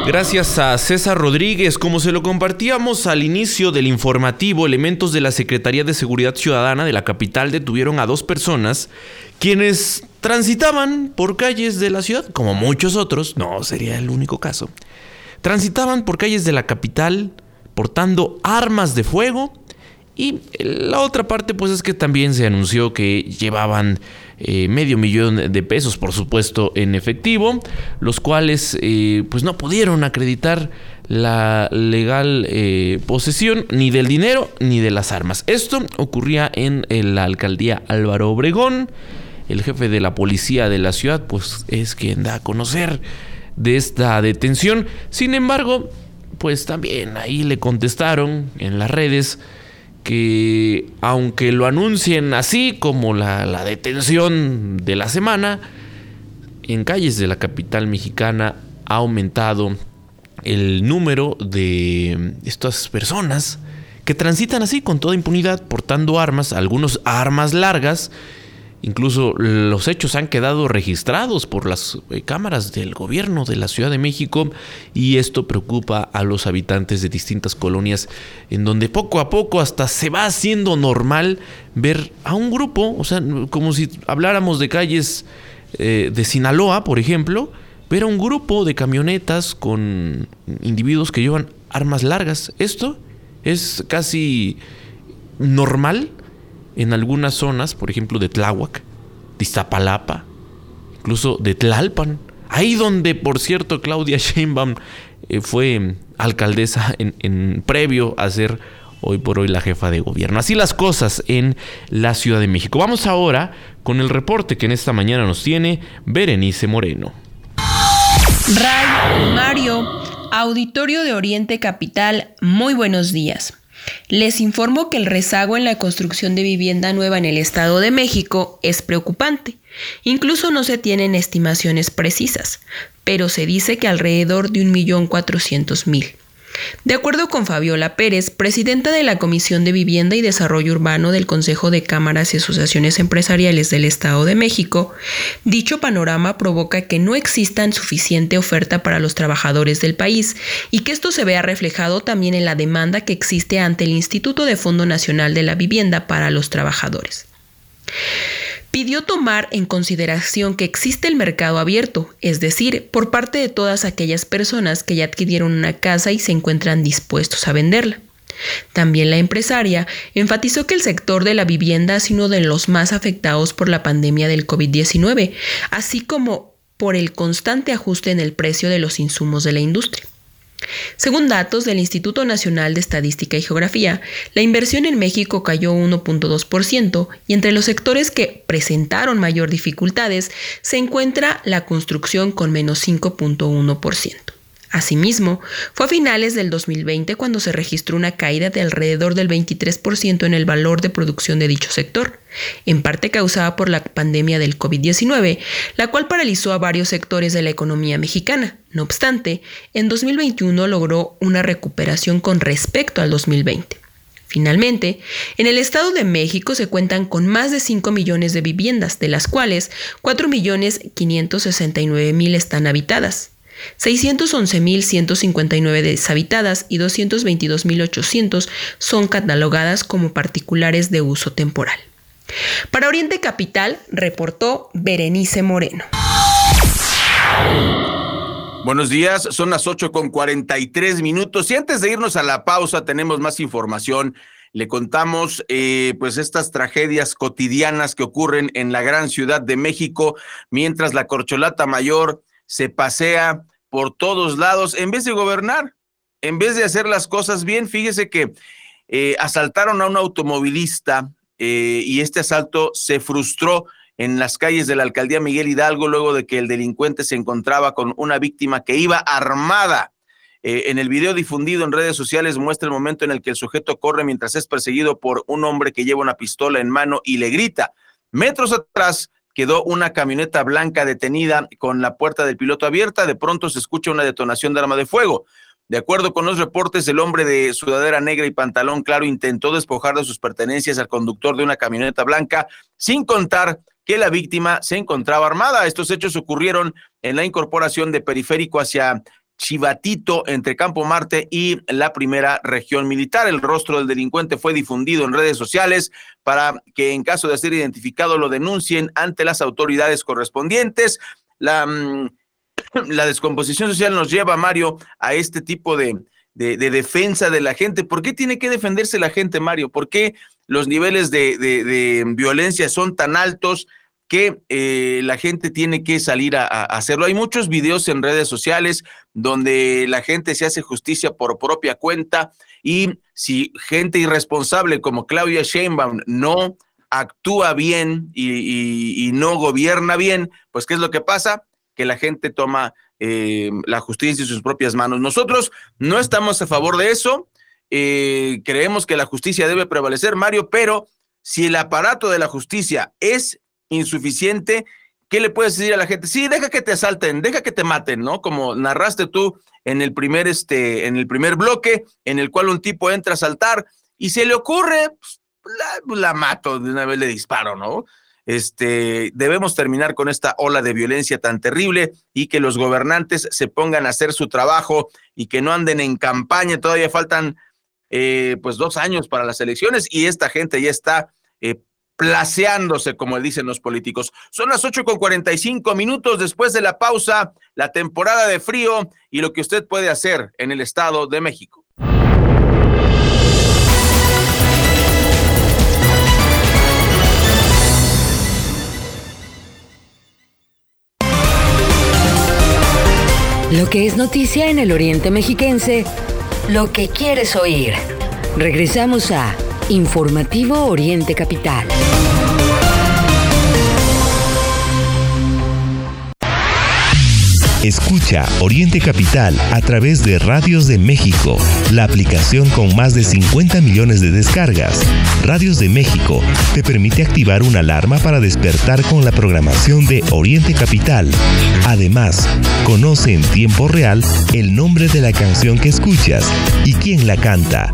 Gracias a César Rodríguez, como se lo compartíamos al inicio del informativo, elementos de la Secretaría de Seguridad Ciudadana de la capital detuvieron a dos personas quienes transitaban por calles de la ciudad, como muchos otros, no sería el único caso, transitaban por calles de la capital portando armas de fuego y la otra parte pues es que también se anunció que llevaban eh, medio millón de pesos por supuesto en efectivo, los cuales eh, pues no pudieron acreditar la legal eh, posesión ni del dinero ni de las armas. Esto ocurría en la alcaldía Álvaro Obregón. El jefe de la policía de la ciudad pues es quien da a conocer de esta detención. Sin embargo, pues también ahí le contestaron en las redes que aunque lo anuncien así como la, la detención de la semana, en calles de la capital mexicana ha aumentado el número de estas personas que transitan así con toda impunidad, portando armas, algunos armas largas. Incluso los hechos han quedado registrados por las eh, cámaras del gobierno de la Ciudad de México y esto preocupa a los habitantes de distintas colonias en donde poco a poco hasta se va haciendo normal ver a un grupo, o sea, como si habláramos de calles eh, de Sinaloa, por ejemplo, ver a un grupo de camionetas con individuos que llevan armas largas. Esto es casi normal en algunas zonas, por ejemplo, de Tláhuac, de Iztapalapa, incluso de Tlalpan. Ahí donde, por cierto, Claudia Sheinbaum eh, fue alcaldesa en, en previo a ser hoy por hoy la jefa de gobierno. Así las cosas en la Ciudad de México. Vamos ahora con el reporte que en esta mañana nos tiene Berenice Moreno. Ray, Mario, Auditorio de Oriente Capital, muy buenos días. Les informo que el rezago en la construcción de vivienda nueva en el Estado de México es preocupante. Incluso no se tienen estimaciones precisas, pero se dice que alrededor de 1.400.000. De acuerdo con Fabiola Pérez, presidenta de la Comisión de Vivienda y Desarrollo Urbano del Consejo de Cámaras y Asociaciones Empresariales del Estado de México, dicho panorama provoca que no exista suficiente oferta para los trabajadores del país y que esto se vea reflejado también en la demanda que existe ante el Instituto de Fondo Nacional de la Vivienda para los Trabajadores pidió tomar en consideración que existe el mercado abierto, es decir, por parte de todas aquellas personas que ya adquirieron una casa y se encuentran dispuestos a venderla. También la empresaria enfatizó que el sector de la vivienda sido uno de los más afectados por la pandemia del COVID-19, así como por el constante ajuste en el precio de los insumos de la industria. Según datos del Instituto Nacional de Estadística y Geografía, la inversión en México cayó 1.2% y entre los sectores que presentaron mayor dificultades se encuentra la construcción con menos 5.1%. Asimismo, fue a finales del 2020 cuando se registró una caída de alrededor del 23% en el valor de producción de dicho sector, en parte causada por la pandemia del COVID-19, la cual paralizó a varios sectores de la economía mexicana. No obstante, en 2021 logró una recuperación con respecto al 2020. Finalmente, en el Estado de México se cuentan con más de 5 millones de viviendas, de las cuales 4.569.000 están habitadas. 611.159 deshabitadas y 222.800 son catalogadas como particulares de uso temporal. Para Oriente Capital, reportó Berenice Moreno. Buenos días, son las 8 con 43 minutos y antes de irnos a la pausa tenemos más información. Le contamos eh, pues estas tragedias cotidianas que ocurren en la gran ciudad de México mientras la corcholata mayor se pasea por todos lados en vez de gobernar, en vez de hacer las cosas bien. Fíjese que eh, asaltaron a un automovilista eh, y este asalto se frustró en las calles de la alcaldía Miguel Hidalgo luego de que el delincuente se encontraba con una víctima que iba armada. Eh, en el video difundido en redes sociales muestra el momento en el que el sujeto corre mientras es perseguido por un hombre que lleva una pistola en mano y le grita. Metros atrás, quedó una camioneta blanca detenida con la puerta del piloto abierta. De pronto se escucha una detonación de arma de fuego. De acuerdo con los reportes, el hombre de sudadera negra y pantalón claro intentó despojar de sus pertenencias al conductor de una camioneta blanca, sin contar que la víctima se encontraba armada. Estos hechos ocurrieron en la incorporación de periférico hacia Chivatito entre Campo Marte y la primera región militar. El rostro del delincuente fue difundido en redes sociales para que en caso de ser identificado lo denuncien ante las autoridades correspondientes. La, mm, descomposición social nos lleva, Mario, a este tipo de, de, defensa de la gente. ¿Por qué tiene que defenderse la gente, Mario? ¿Por qué los niveles de violencia son tan altos? Que eh, la gente tiene que salir a, hacerlo. Hay muchos videos en redes sociales donde la gente se hace justicia por propia cuenta y si gente irresponsable como Claudia Sheinbaum no actúa bien y, no gobierna bien, pues ¿qué es lo que pasa? Que la gente toma eh, la justicia en sus propias manos. Nosotros no estamos a favor de eso. eh, creemos que la justicia debe prevalecer, Mario, pero si el aparato de la justicia es insuficiente, ¿qué le puedes decir a la gente? Sí, deja que te asalten, deja que te maten, ¿no? Como narraste tú en el primer, este, en el primer bloque, en el cual un tipo entra a asaltar y se le ocurre, pues, la, la mato, de una vez le disparo, ¿no? Este, debemos terminar con esta ola de violencia tan terrible y que los gobernantes se pongan a hacer su trabajo y que no anden en campaña. Todavía faltan eh, pues dos años para las elecciones y esta gente ya está eh, placeándose, como dicen los políticos. Son las 8 con 45 minutos después de la pausa, la temporada de frío y lo que usted puede hacer en el Estado de México. Lo que es noticia en el Oriente Mexiquense, lo que quieres oír. Regresamos a Informativo Oriente Capital. Escucha Oriente Capital a través de Radios de México, la aplicación con más de 50 millones de descargas. Radios de México te permite activar una alarma para despertar con la programación de Oriente Capital. Además, conoce en tiempo real el nombre de la canción que escuchas y quién la canta.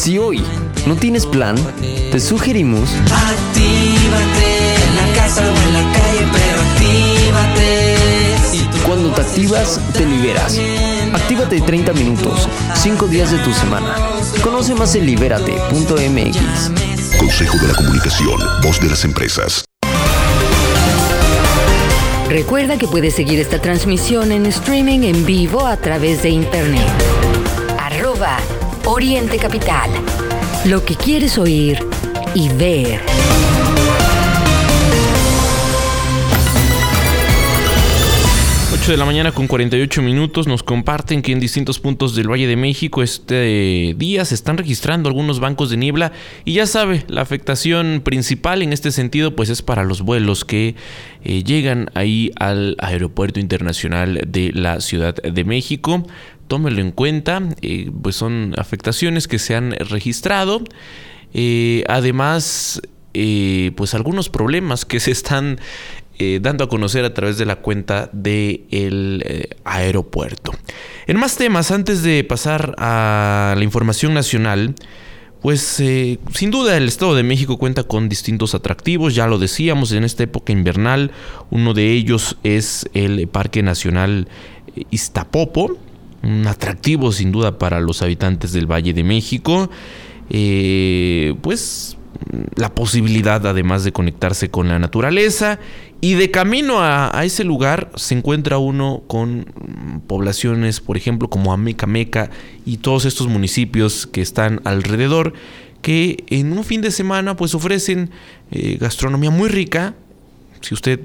Si hoy no tienes plan, te sugerimos Actívate en la casa o en la calle, pero actívate. Cuando te activas, te liberas. Actívate 30 minutos, 5 días de tu semana. Conoce más en libérate.mx. Consejo de la Comunicación, voz de las empresas. Recuerda que puedes seguir esta transmisión en streaming en vivo a través de internet. Arroba Oriente Capital. Lo que quieres oír y ver. de la mañana con 48 minutos nos comparten que en distintos puntos del Valle de México este día se están registrando algunos bancos de niebla y ya sabe, la afectación principal en este sentido pues es para los vuelos que eh, llegan ahí al Aeropuerto Internacional de la Ciudad de México. Tómelo en cuenta, eh, pues son afectaciones que se han registrado. Eh, además, pues algunos problemas que se están eh, dando a conocer a través de la cuenta del eh, aeropuerto. En más temas, antes de pasar a la información nacional, pues eh, sin duda el Estado de México cuenta con distintos atractivos, ya lo decíamos en esta época invernal, uno de ellos es el Parque Nacional Iztapopo, un atractivo sin duda para los habitantes del Valle de México, pues la posibilidad además de conectarse con la naturaleza y de camino a, ese lugar se encuentra uno con poblaciones, por ejemplo, como Ameca Meca y todos estos municipios que están alrededor, que en un fin de semana pues ofrecen eh, gastronomía muy rica. Si usted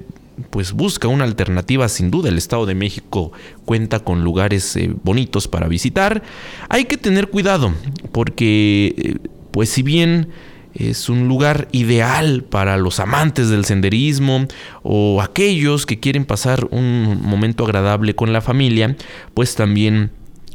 pues busca una alternativa, sin duda el Estado de México cuenta con lugares eh, bonitos para visitar. Hay que tener cuidado porque eh, pues si bien es un lugar ideal para los amantes del senderismo o aquellos que quieren pasar un momento agradable con la familia, pues también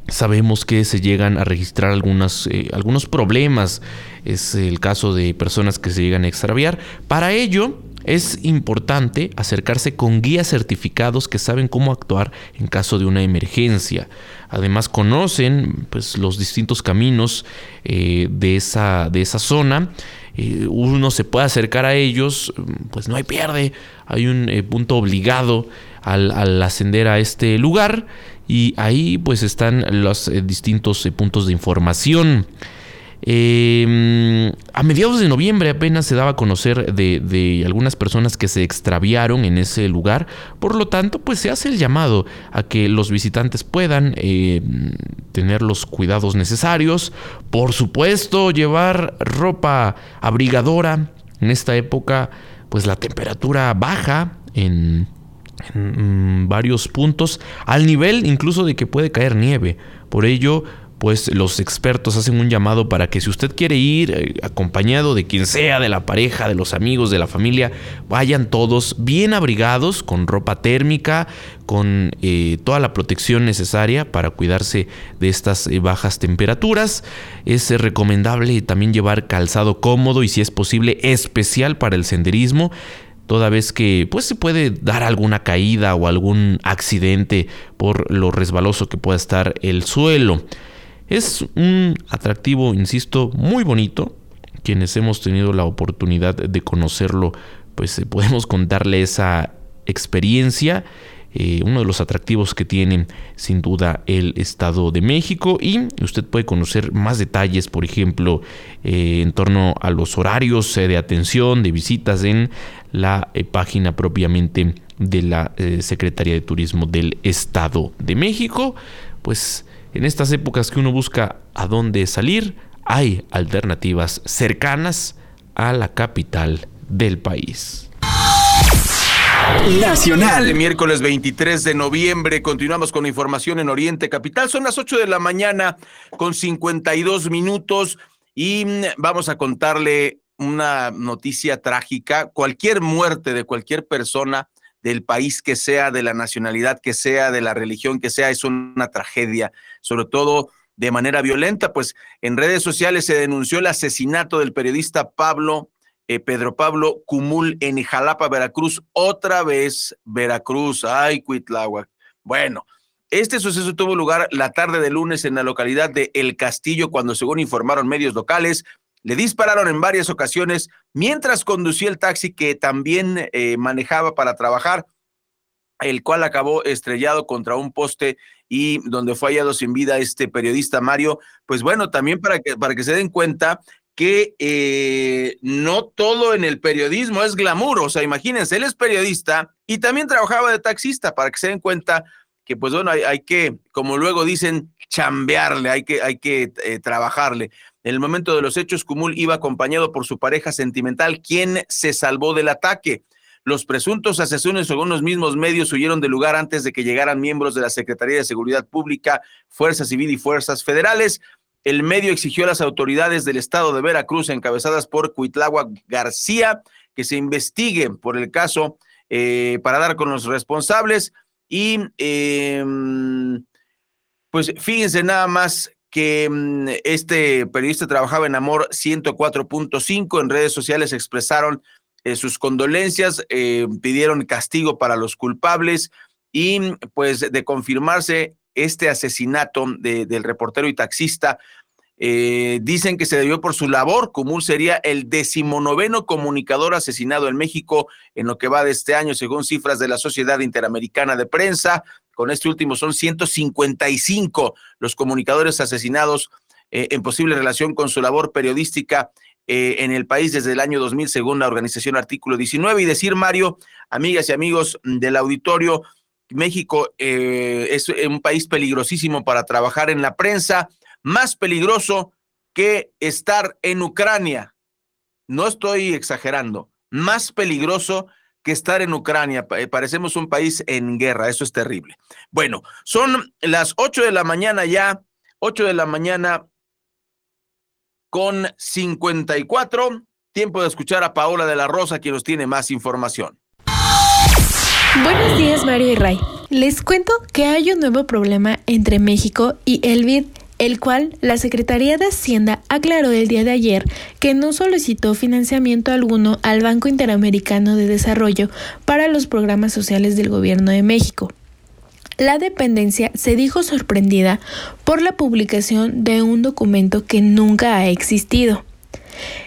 sabemos que se llegan a registrar eh, algunos problemas. Es el caso de personas que se llegan a extraviar. Para ello, Es importante acercarse con guías certificados que saben cómo actuar en caso de una emergencia. Además conocen pues, los distintos caminos eh, de, esa, de esa zona. Eh, uno se puede acercar a ellos, pues no hay pierde. Hay un eh, punto obligado al, al, ascender a este lugar y ahí pues están los distintos puntos de información. Eh, a mediados de noviembre apenas se daba a conocer de, algunas personas que se extraviaron en ese lugar, por lo tanto pues se hace el llamado a que los visitantes puedan eh, tener los cuidados necesarios, por supuesto llevar ropa abrigadora, en esta época pues la temperatura baja en en varios puntos, al nivel incluso de que puede caer nieve. Por ello, pues los expertos hacen un llamado para que si usted quiere ir eh, acompañado de quien sea, de la pareja, de los amigos, de la familia, vayan todos bien abrigados, con ropa térmica, con eh, toda la protección necesaria para cuidarse de estas eh, bajas temperaturas. Es recomendable también llevar calzado cómodo y si es posible especial para el senderismo toda vez que pues se puede dar alguna caída o algún accidente por lo resbaloso que pueda estar el suelo. Es un atractivo, insisto, muy bonito. Quienes hemos tenido la oportunidad de conocerlo, pues eh, podemos contarle esa experiencia. Eh, uno de los atractivos que tiene sin duda el Estado de México y usted puede conocer más detalles, por ejemplo, eh, en torno a los horarios de atención, de visitas en la página propiamente de la Secretaría de Turismo del Estado de México. Pues en estas épocas que uno busca a dónde salir, hay alternativas cercanas a la capital del país. Nacional. El miércoles 23 de noviembre continuamos con información en Oriente Capital. Son las 8 de la mañana con 52 minutos y mm, vamos a contarle una noticia trágica. Cualquier muerte de cualquier persona del país que sea, de la nacionalidad que sea, de la religión que sea, es una tragedia, sobre todo de manera violenta, pues en redes sociales se denunció el asesinato del periodista Pablo, eh, Pedro Pablo Cumul en Jalapa, Veracruz, otra vez Veracruz, ay, Cuitláhuac. Bueno, este suceso tuvo lugar la tarde de lunes en la localidad de El Castillo, cuando según informaron medios locales, le dispararon en varias ocasiones mientras conducía el taxi que también eh, manejaba para trabajar, el cual acabó estrellado contra un poste y donde fue hallado sin vida este periodista Mario. Pues bueno, también para que, para que se den cuenta que eh, no todo en el periodismo es glamour, o sea, imagínense, él es periodista y también trabajaba de taxista, para que se den cuenta que pues bueno, hay, que, como luego dicen, chambearle, hay que, hay que eh, trabajarle. En el momento de los hechos, Cumul iba acompañado por su pareja sentimental, quien se salvó del ataque. Los presuntos asesinos, según los mismos medios, huyeron del lugar antes de que llegaran miembros de la Secretaría de Seguridad Pública, Fuerza Civil y Fuerzas Federales. El medio exigió a las autoridades del estado de Veracruz, encabezadas por Cuitlagua García, que se investiguen por el caso eh, para dar con los responsables. Y em, pues fíjense nada más que mm, este periodista trabajaba en Amor 104.5. En redes sociales expresaron eh, sus condolencias, eh, pidieron castigo para los culpables y pues de confirmarse este asesinato del reportero y taxista, eh, dicen que se debió por su labor. Común sería el decimonoveno comunicador asesinado en México en lo que va de este año, según cifras de la Sociedad Interamericana de Prensa. Con este último son 155 los comunicadores asesinados eh, en posible relación con su labor periodística eh, en el país desde el año 2000, según la organización Artículo 19. Y decir, Mario, amigas y amigos del auditorio, México eh, es un país peligrosísimo para trabajar en la prensa, más peligroso que estar en Ucrania. No estoy exagerando, más peligroso que estar en Ucrania. Eh, parecemos un país en guerra, eso es terrible. Bueno, son las 8 de la mañana ya, 8 de la mañana con 54. Tiempo de escuchar a Paola de la Rosa, quien nos tiene más información. Buenos días, Mario y Ray. Les cuento que hay un nuevo problema entre México y Elbit el cual la Secretaría de Hacienda aclaró el día de ayer que no solicitó financiamiento alguno al Banco Interamericano de Desarrollo para los programas sociales del Gobierno de México. La dependencia se dijo sorprendida por la publicación de un documento que nunca ha existido.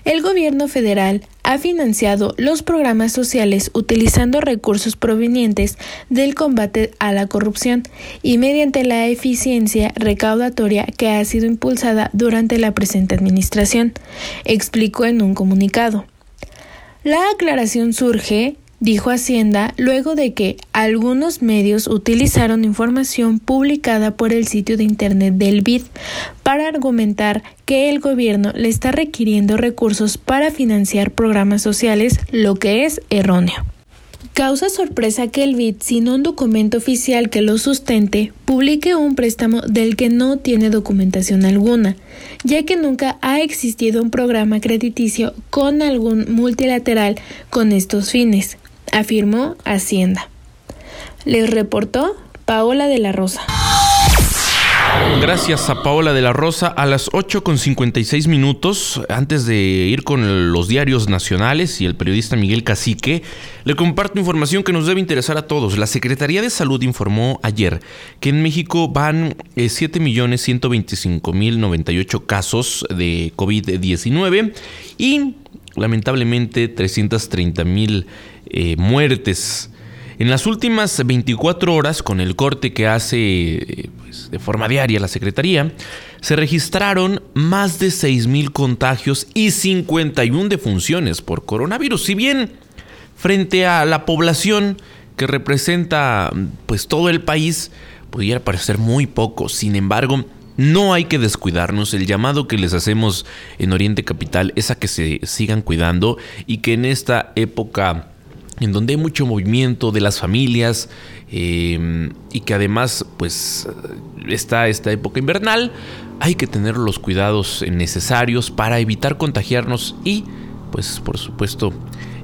El gobierno federal ha financiado los programas sociales utilizando recursos provenientes del combate a la corrupción y mediante la eficiencia recaudatoria que ha sido impulsada durante la presente administración, explicó en un comunicado. La aclaración surge dijo Hacienda luego de que algunos medios utilizaron información publicada por el sitio de Internet del BID para argumentar que el gobierno le está requiriendo recursos para financiar programas sociales, lo que es erróneo. Causa sorpresa que el BID, sin un documento oficial que lo sustente, publique un préstamo del que no tiene documentación alguna, ya que nunca ha existido un programa crediticio con algún multilateral con estos fines afirmó Hacienda. Les reportó Paola de la Rosa. Gracias a Paola de la Rosa. A las 8 con 56 minutos, antes de ir con los diarios nacionales y el periodista Miguel Cacique, le comparto información que nos debe interesar a todos. La Secretaría de Salud informó ayer que en México van 7.125.098 eh, casos de COVID-19 y lamentablemente 330.000 eh, muertes. En las últimas 24 horas, con el corte que hace eh, pues, de forma diaria la Secretaría, se registraron más de 6.000 contagios y 51 defunciones por coronavirus. Si bien frente a la población que representa pues todo el país, pudiera parecer muy poco. Sin embargo, no hay que descuidarnos. El llamado que les hacemos en Oriente Capital es a que se sigan cuidando y que en esta época en donde hay mucho movimiento de las familias eh, y que además pues está esta época invernal, hay que tener los cuidados necesarios para evitar contagiarnos y pues por supuesto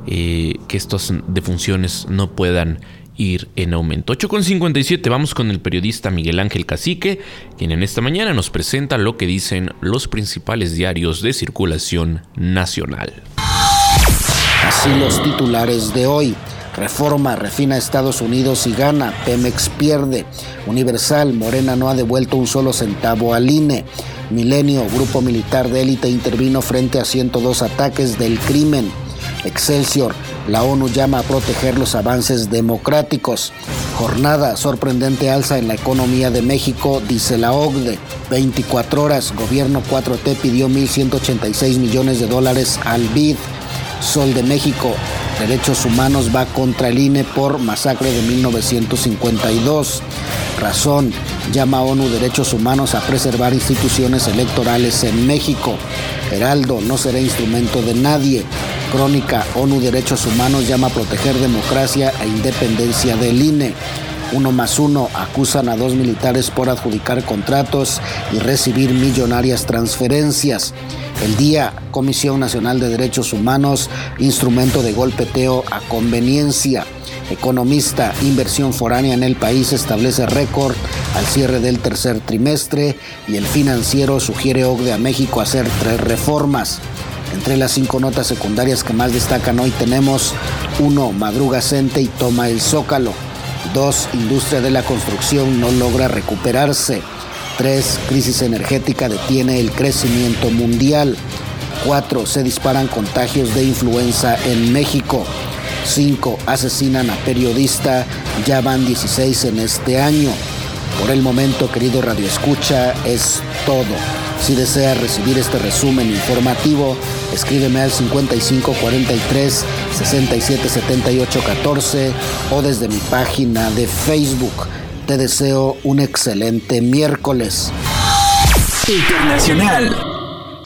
eh, que estas defunciones no puedan ir en aumento. 8.57, vamos con el periodista Miguel Ángel Cacique, quien en esta mañana nos presenta lo que dicen los principales diarios de circulación nacional. Así los titulares de hoy. Reforma, refina Estados Unidos y gana, Pemex pierde. Universal, Morena no ha devuelto un solo centavo al INE. Milenio, grupo militar de élite intervino frente a 102 ataques del crimen. Excelsior, la ONU llama a proteger los avances democráticos. Jornada, sorprendente alza en la economía de México, dice la OCDE. 24 horas, gobierno 4T pidió 1.186 millones de dólares al BID. Sol de México, Derechos Humanos va contra el INE por masacre de 1952. Razón, llama a ONU Derechos Humanos a preservar instituciones electorales en México. Heraldo, no será instrumento de nadie. Crónica, ONU Derechos Humanos llama a proteger democracia e independencia del INE. Uno más uno acusan a dos militares por adjudicar contratos y recibir millonarias transferencias. El día, Comisión Nacional de Derechos Humanos, instrumento de golpeteo a conveniencia. Economista, inversión foránea en el país establece récord al cierre del tercer trimestre y el financiero sugiere OCDE a México hacer tres reformas. Entre las cinco notas secundarias que más destacan hoy tenemos 1. Madruga Cente y toma el Zócalo. 2. Industria de la construcción no logra recuperarse. 3. Crisis energética detiene el crecimiento mundial. 4. Se disparan contagios de influenza en México. 5. Asesinan a periodista. Ya van 16 en este año. Por el momento, querido Radio Escucha, es todo. Si desea recibir este resumen informativo, escríbeme al 5543 677814 o desde mi página de Facebook. Te deseo un excelente miércoles. Internacional.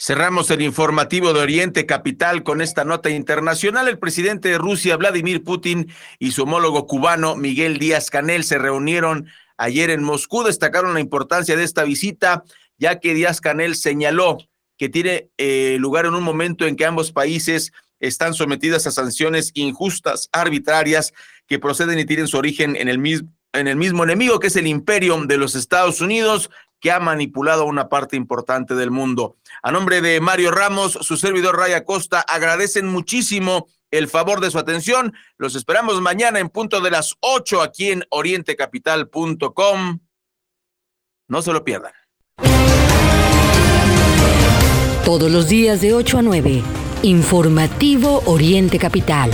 Cerramos el informativo de Oriente Capital con esta nota internacional. El presidente de Rusia, Vladimir Putin, y su homólogo cubano, Miguel Díaz Canel, se reunieron ayer en Moscú. Destacaron la importancia de esta visita, ya que Díaz Canel señaló que tiene eh, lugar en un momento en que ambos países están sometidas a sanciones injustas, arbitrarias, que proceden y tienen su origen en el mismo en el mismo enemigo que es el imperio de los Estados Unidos, que ha manipulado una parte importante del mundo. A nombre de Mario Ramos, su servidor Raya Costa, agradecen muchísimo el favor de su atención. Los esperamos mañana en punto de las 8 aquí en orientecapital.com. No se lo pierdan. Todos los días de 8 a 9. Informativo Oriente Capital.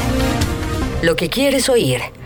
Lo que quieres oír.